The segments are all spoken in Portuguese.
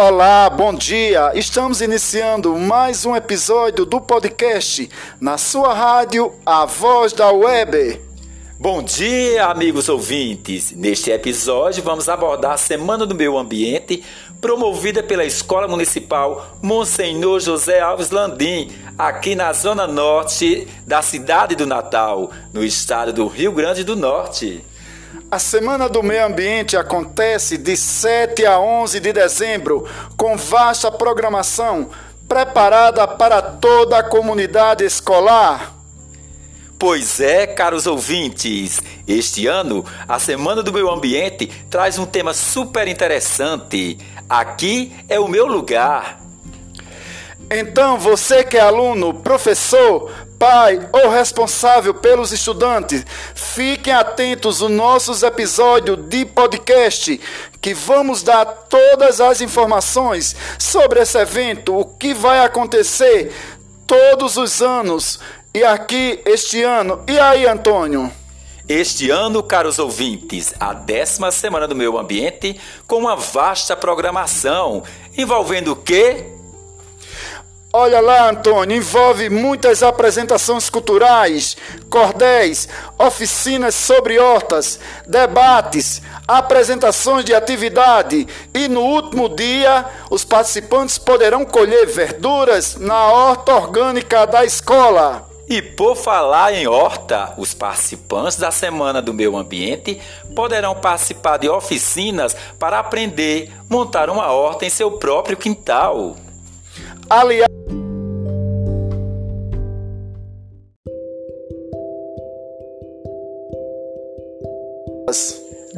Olá, bom dia! Estamos iniciando mais um episódio do podcast na sua rádio A Voz da Web. Bom dia, amigos ouvintes! Neste episódio vamos abordar a Semana do Meio Ambiente, promovida pela Escola Municipal Monsenhor José Alves Landim, aqui na zona norte da cidade do Natal, no estado do Rio Grande do Norte. A Semana do Meio Ambiente acontece de 7 a 11 de dezembro, com vasta programação preparada para toda a comunidade escolar. Pois é, caros ouvintes, este ano a Semana do Meio Ambiente traz um tema super interessante. Aqui é o meu lugar. Então, você que é aluno, professor, pai ou responsável pelos estudantes, fiquem atentos aos nossos episódios de podcast, que vamos dar todas as informações sobre esse evento, o que vai acontecer todos os anos e aqui este ano. E aí, Antônio? Este ano, caros ouvintes, a décima semana do meio ambiente com uma vasta programação envolvendo o quê? Olha lá, Antônio, envolve muitas apresentações culturais, cordéis, oficinas sobre hortas, debates, apresentações de atividade e no último dia os participantes poderão colher verduras na horta orgânica da escola. E por falar em horta, os participantes da Semana do Meio Ambiente poderão participar de oficinas para aprender a montar uma horta em seu próprio quintal. Aliás,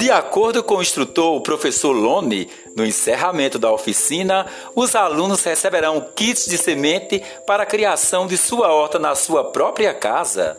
De acordo com o instrutor, o professor Lone, no encerramento da oficina, os alunos receberão kits de semente para a criação de sua horta na sua própria casa.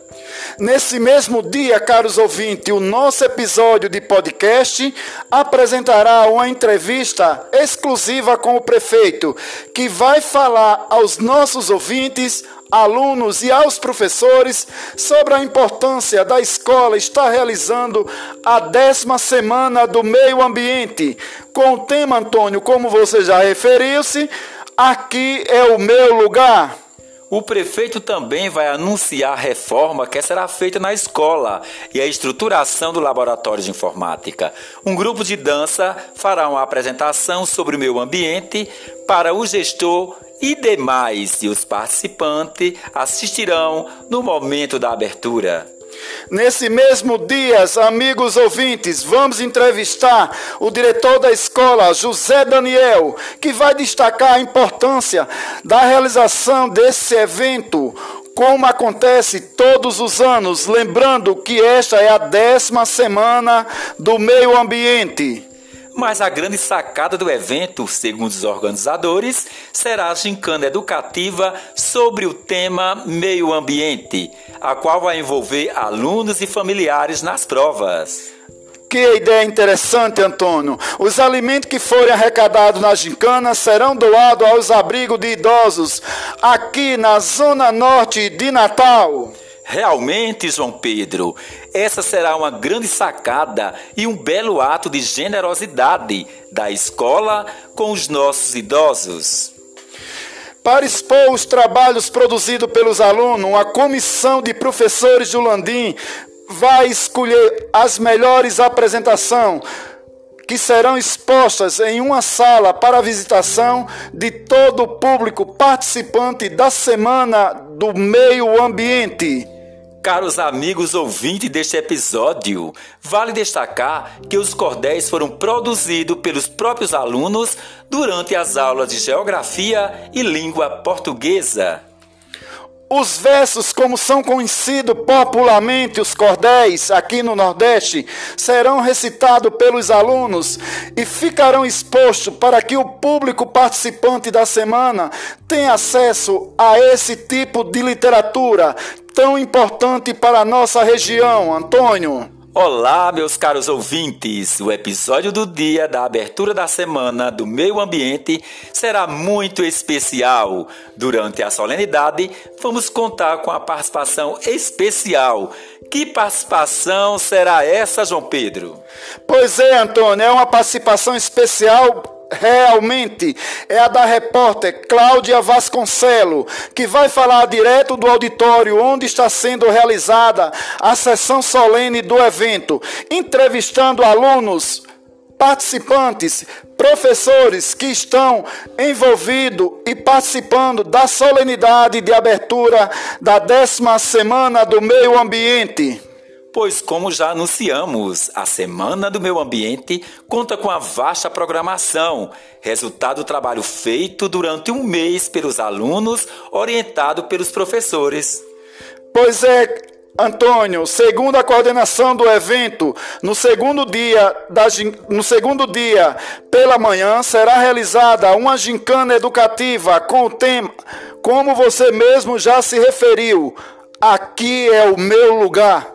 Nesse mesmo dia, caros ouvintes, o nosso episódio de podcast apresentará uma entrevista exclusiva com o prefeito, que vai falar aos nossos ouvintes alunos e aos professores sobre a importância da escola estar realizando a décima semana do meio ambiente. Com o tema, Antônio, como você já referiu-se, aqui é o meu lugar. O prefeito também vai anunciar a reforma que será feita na escola e a estruturação do laboratório de informática. Um grupo de dança fará uma apresentação sobre o meio ambiente para o gestor e demais, e os participantes assistirão no momento da abertura. Nesse mesmo dia, amigos ouvintes, vamos entrevistar o diretor da escola, José Daniel, que vai destacar a importância da realização desse evento, como acontece todos os anos, lembrando que esta é a décima semana do meio ambiente. Mas a grande sacada do evento, segundo os organizadores, será a gincana educativa sobre o tema meio ambiente, a qual vai envolver alunos e familiares nas provas. Que ideia interessante, Antônio. Os alimentos que forem arrecadados na gincana serão doados aos abrigos de idosos aqui na Zona Norte de Natal. Realmente, João Pedro, essa será uma grande sacada e um belo ato de generosidade da escola com os nossos idosos. Para expor os trabalhos produzidos pelos alunos, uma comissão de professores de Landim vai escolher as melhores apresentações que serão expostas em uma sala para a visitação de todo o público participante da Semana do Meio Ambiente. Caros amigos ouvintes deste episódio, vale destacar que os cordéis foram produzidos pelos próprios alunos durante as aulas de Geografia e Língua Portuguesa. Os versos, como são conhecidos popularmente os cordéis aqui no Nordeste, serão recitados pelos alunos e ficarão expostos para que o público participante da semana tenha acesso a esse tipo de literatura tão importante para a nossa região, Antônio. Olá, meus caros ouvintes! O episódio do dia da abertura da semana do meio ambiente será muito especial. Durante a solenidade, vamos contar com a participação especial. Que participação será essa, João Pedro? Pois é, Antônio, é uma participação especial realmente é a da repórter Cláudia Vasconcelo, que vai falar direto do auditório onde está sendo realizada a sessão solene do evento, entrevistando alunos, participantes, professores que estão envolvidos e participando da solenidade de abertura da décima Semana do Meio Ambiente. Pois, como já anunciamos, a Semana do Meio Ambiente conta com a vasta programação, resultado do trabalho feito durante um mês pelos alunos, orientado pelos professores. Pois é, Antônio, segundo a coordenação do evento, no segundo dia, da, no segundo dia pela manhã, será realizada uma gincana educativa com o tema, como você mesmo já se referiu, aqui é o meu lugar.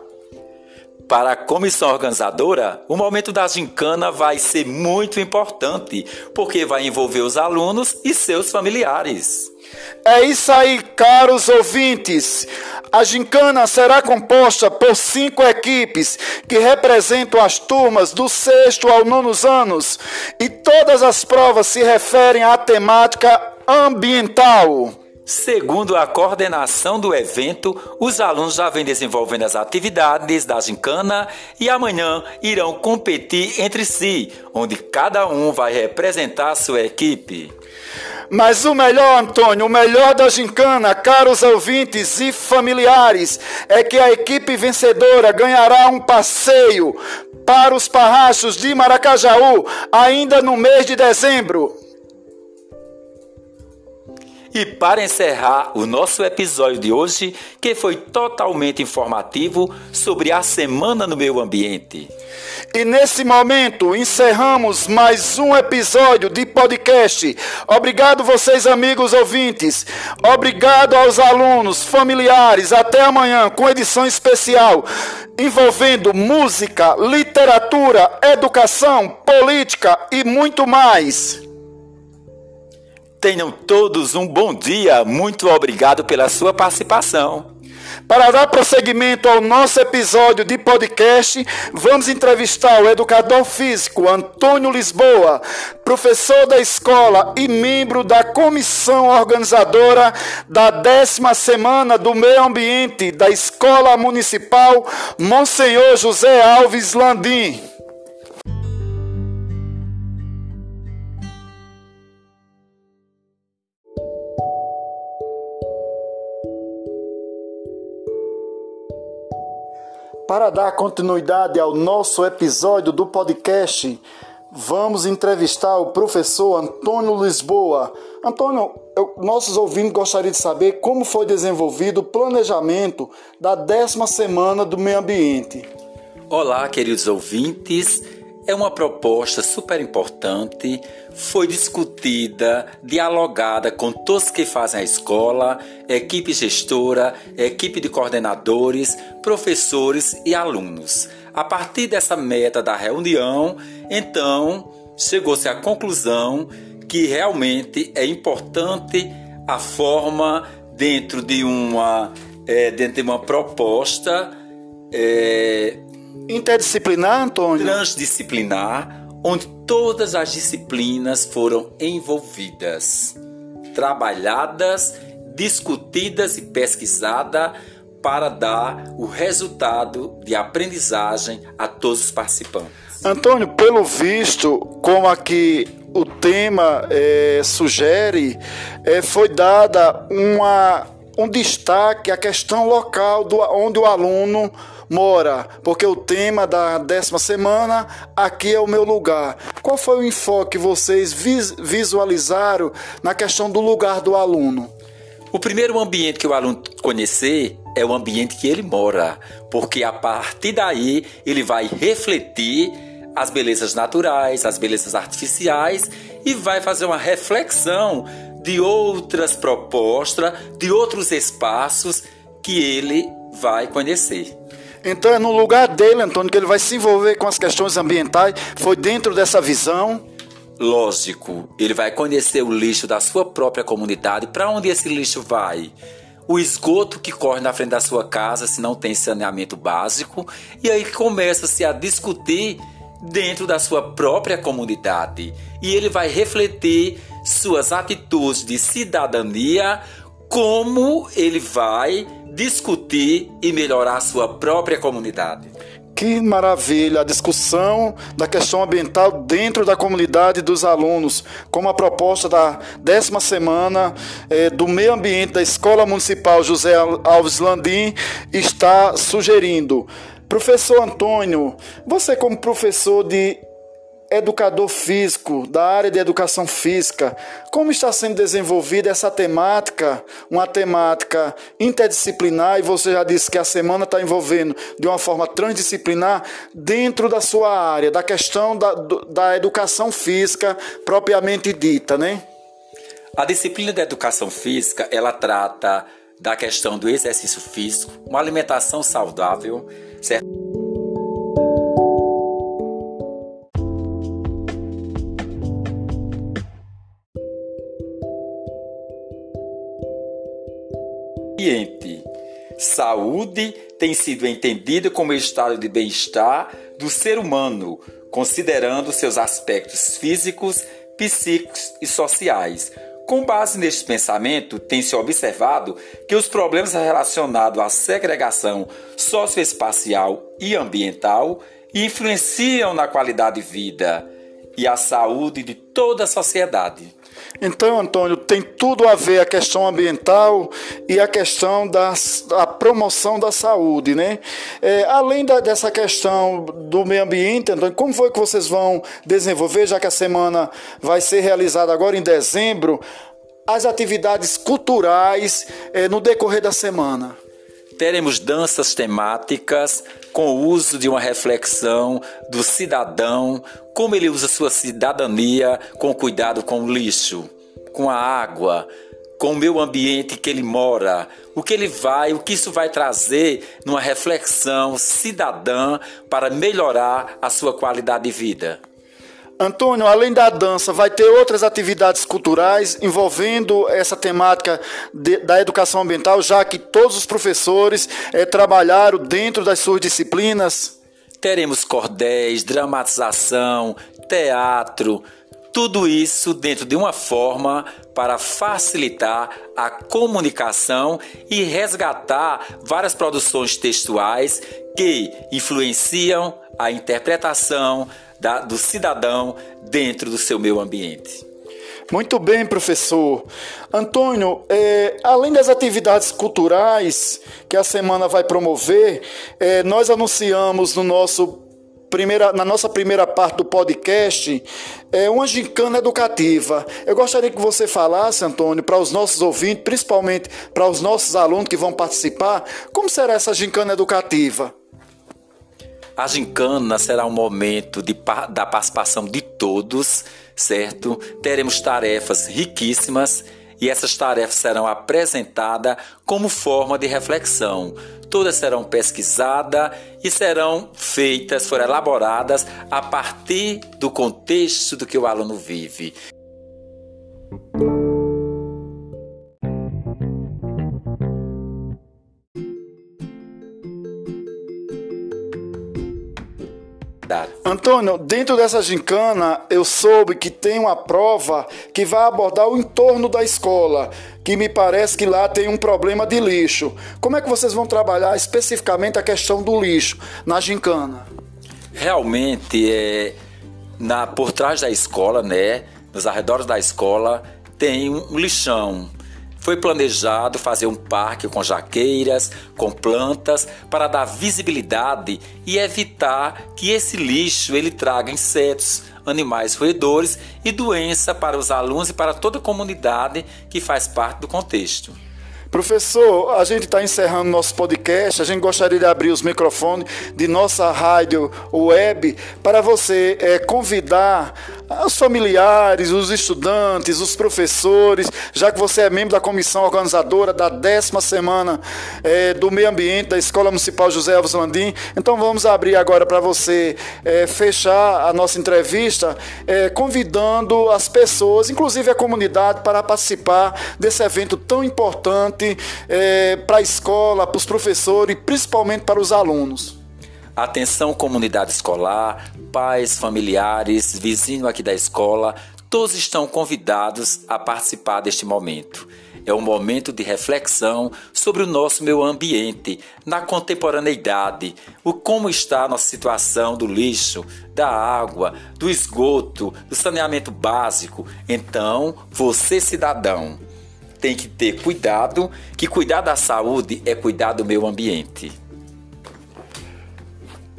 Para a comissão organizadora, o momento da gincana vai ser muito importante, porque vai envolver os alunos e seus familiares. É isso aí, caros ouvintes. A gincana será composta por cinco equipes que representam as turmas do sexto ao nono anos e todas as provas se referem à temática ambiental. Segundo a coordenação do evento, os alunos já vêm desenvolvendo as atividades da gincana e amanhã irão competir entre si, onde cada um vai representar sua equipe. Mas o melhor, Antônio, o melhor da gincana, caros ouvintes e familiares, é que a equipe vencedora ganhará um passeio para os parrachos de Maracajaú ainda no mês de dezembro. E para encerrar o nosso episódio de hoje, que foi totalmente informativo sobre a Semana no Meio Ambiente. E nesse momento encerramos mais um episódio de podcast. Obrigado vocês amigos ouvintes. Obrigado aos alunos, familiares. Até amanhã com edição especial envolvendo música, literatura, educação, política e muito mais. Tenham todos um bom dia. Muito obrigado pela sua participação. Para dar prosseguimento ao nosso episódio de podcast, vamos entrevistar o educador físico Antônio Lisboa, professor da escola e membro da comissão organizadora da décima semana do meio ambiente da Escola Municipal Monsenhor José Alves Landim. Para dar continuidade ao nosso episódio do podcast, vamos entrevistar o professor Antônio Lisboa. Antônio, eu, nossos ouvintes gostariam de saber como foi desenvolvido o planejamento da décima semana do meio ambiente. Olá, queridos ouvintes é uma proposta super importante, foi discutida, dialogada com todos que fazem a escola, equipe gestora, equipe de coordenadores, professores e alunos. A partir dessa meta da reunião, então, chegou-se à conclusão que realmente é importante a forma dentro de uma, é, dentro de uma proposta é, Interdisciplinar, Antônio? Transdisciplinar, onde todas as disciplinas foram envolvidas, trabalhadas, discutidas e pesquisadas para dar o resultado de aprendizagem a todos os participantes. Antônio, pelo visto, como aqui o tema é, sugere, é, foi dada uma, um destaque à questão local do, onde o aluno mora, porque o tema da décima semana, aqui é o meu lugar. Qual foi o enfoque que vocês visualizaram na questão do lugar do aluno? O primeiro ambiente que o aluno conhecer é o ambiente que ele mora, porque a partir daí ele vai refletir as belezas naturais, as belezas artificiais e vai fazer uma reflexão de outras propostas, de outros espaços que ele vai conhecer. Então é no lugar dele, Antônio, que ele vai se envolver com as questões ambientais. Foi dentro dessa visão. Lógico, ele vai conhecer o lixo da sua própria comunidade. Para onde esse lixo vai? O esgoto que corre na frente da sua casa se não tem saneamento básico. E aí começa-se a discutir dentro da sua própria comunidade e ele vai refletir suas atitudes de cidadania, como ele vai discutir e melhorar a sua própria comunidade. Que maravilha a discussão da questão ambiental dentro da comunidade dos alunos, como a proposta da décima semana eh, do meio ambiente da Escola Municipal José Alves Landim está sugerindo. Professor Antônio, você como professor de educador físico, da área de educação física, como está sendo desenvolvida essa temática, uma temática interdisciplinar, e você já disse que a semana está envolvendo de uma forma transdisciplinar dentro da sua área, da questão da, da educação física propriamente dita, né? A disciplina da educação física, ela trata da questão do exercício físico, uma alimentação saudável, certo? Ambiente. Saúde tem sido entendida como estado de bem-estar do ser humano, considerando seus aspectos físicos, psíquicos e sociais. Com base neste pensamento, tem-se observado que os problemas relacionados à segregação socioespacial e ambiental influenciam na qualidade de vida e a saúde de toda a sociedade. Então, Antônio, tem tudo a ver a questão ambiental e a questão da a promoção da saúde, né? É, além da, dessa questão do meio ambiente, Antônio, como foi que vocês vão desenvolver, já que a semana vai ser realizada agora em dezembro, as atividades culturais é, no decorrer da semana? Teremos danças temáticas com o uso de uma reflexão do cidadão, como ele usa sua cidadania com cuidado com o lixo, com a água, com o meio ambiente que ele mora, o que ele vai, o que isso vai trazer numa reflexão cidadã para melhorar a sua qualidade de vida. Antônio, além da dança, vai ter outras atividades culturais envolvendo essa temática de, da educação ambiental, já que todos os professores é, trabalharam dentro das suas disciplinas? Teremos cordéis, dramatização, teatro, tudo isso dentro de uma forma para facilitar a comunicação e resgatar várias produções textuais que influenciam a interpretação da, do cidadão dentro do seu meio ambiente. Muito bem, professor. Antônio, é, além das atividades culturais que a semana vai promover, é, nós anunciamos no nosso primeira, na nossa primeira parte do podcast é uma gincana educativa. Eu gostaria que você falasse, Antônio, para os nossos ouvintes, principalmente para os nossos alunos que vão participar, como será essa gincana educativa? A gincana será um momento de, da participação de todos, certo? Teremos tarefas riquíssimas e essas tarefas serão apresentadas como forma de reflexão. Todas serão pesquisadas e serão feitas, foram elaboradas a partir do contexto do que o aluno vive. Antônio, dentro dessa gincana, eu soube que tem uma prova que vai abordar o entorno da escola, que me parece que lá tem um problema de lixo. Como é que vocês vão trabalhar especificamente a questão do lixo na gincana? Realmente, é, na, por trás da escola, né, nos arredores da escola, tem um lixão foi planejado fazer um parque com jaqueiras, com plantas, para dar visibilidade e evitar que esse lixo ele traga insetos, animais roedores e doença para os alunos e para toda a comunidade que faz parte do contexto. Professor, a gente está encerrando nosso podcast. A gente gostaria de abrir os microfones de nossa rádio web para você é, convidar os familiares, os estudantes, os professores, já que você é membro da comissão organizadora da décima semana é, do meio ambiente da Escola Municipal José Alves Landim. Então vamos abrir agora para você é, fechar a nossa entrevista, é, convidando as pessoas, inclusive a comunidade, para participar desse evento tão importante é, para a escola, para os professores e principalmente para os alunos. Atenção, comunidade escolar, pais, familiares, vizinhos aqui da escola, todos estão convidados a participar deste momento. É um momento de reflexão sobre o nosso meio ambiente, na contemporaneidade, o como está a nossa situação do lixo, da água, do esgoto, do saneamento básico. Então, você cidadão, tem que ter cuidado, que cuidar da saúde é cuidar do meio ambiente.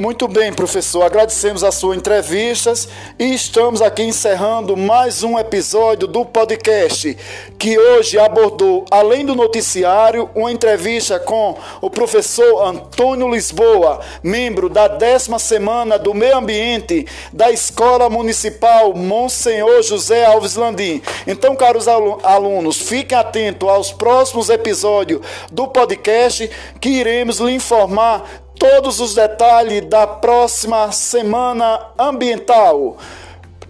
Muito bem, professor. Agradecemos a sua entrevista e estamos aqui encerrando mais um episódio do podcast que hoje abordou, além do noticiário, uma entrevista com o professor Antônio Lisboa, membro da décima semana do Meio Ambiente da Escola Municipal Monsenhor José Alves Landim. Então, caros alunos, fiquem atentos aos próximos episódios do podcast que iremos lhe informar todos os detalhes da próxima Semana Ambiental.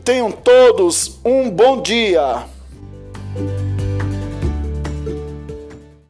Tenham todos um bom dia.